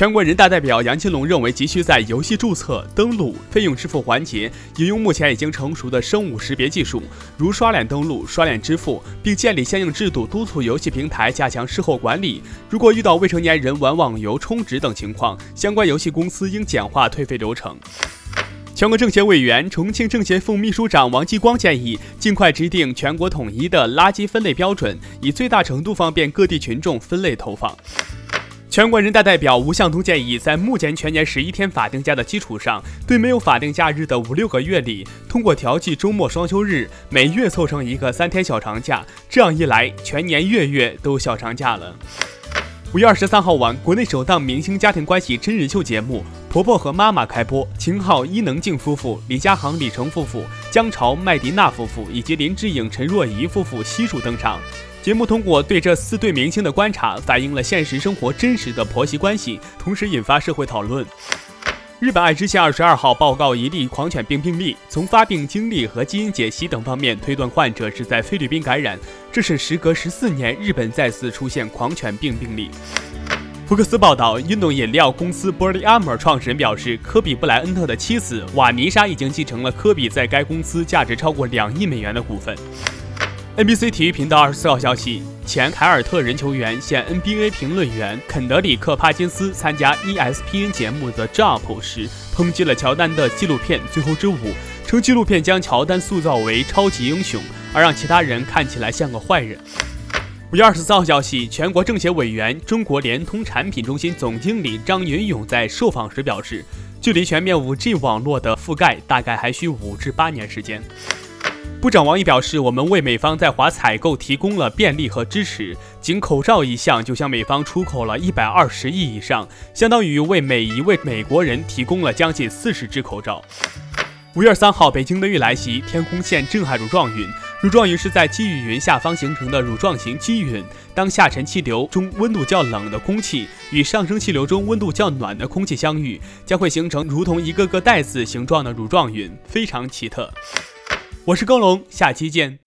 全国人大代表杨金龙认为，急需在游戏注册、登录、费用支付环节引用目前已经成熟的生物识别技术，如刷脸登录、刷脸支付，并建立相应制度，督促游戏平台加强事后管理。如果遇到未成年人玩网游充值等情况，相关游戏公司应简化退费流程。全国政协委员、重庆政协副秘书长王继光建议，尽快制定全国统一的垃圾分类标准，以最大程度方便各地群众分类投放。全国人大代表吴向东建议，在目前全年十一天法定假的基础上，对没有法定假日的五六个月里，通过调剂周末双休日，每月凑成一个三天小长假。这样一来，全年月月都小长假了。五月二十三号晚，国内首档明星家庭关系真人秀节目《婆婆和妈妈》开播，秦昊、伊能静夫妇、李佳航、李成夫妇、姜潮、麦迪娜夫妇以及林志颖、陈若仪夫妇悉数登场。节目通过对这四对明星的观察，反映了现实生活真实的婆媳关系，同时引发社会讨论。日本爱知县二十二号报告一例狂犬病病例，从发病经历和基因解析等方面推断，患者是在菲律宾感染。这是时隔十四年，日本再次出现狂犬病病例。福克斯报道，运动饮料公司 Body Armor 创始人表示，科比布莱恩特的妻子瓦妮莎已经继承了科比在该公司价值超过两亿美元的股份。NBC 体育频道二十四号消息，前凯尔特人球员、现 NBA 评论员肯德里克·帕金斯参加 ESPN 节目的 Jump 时，抨击了乔丹的纪录片《最后之舞》，称纪录片将乔丹塑造为超级英雄，而让其他人看起来像个坏人。五月二十四号消息，全国政协委员、中国联通产品中心总经理张云勇在受访时表示，距离全面 5G 网络的覆盖大概还需五至八年时间。部长王毅表示，我们为美方在华采购提供了便利和支持，仅口罩一项就向美方出口了一百二十亿以上，相当于为每一位美国人提供了将近四十只口罩。五月三号，北京的雨来袭，天空现震撼乳状云。乳状云是在积雨云下方形成的乳状型积云。当下沉气流中温度较冷的空气与上升气流中温度较暖的空气相遇，将会形成如同一个个袋子形状的乳状云，非常奇特。我是高龙，下期见。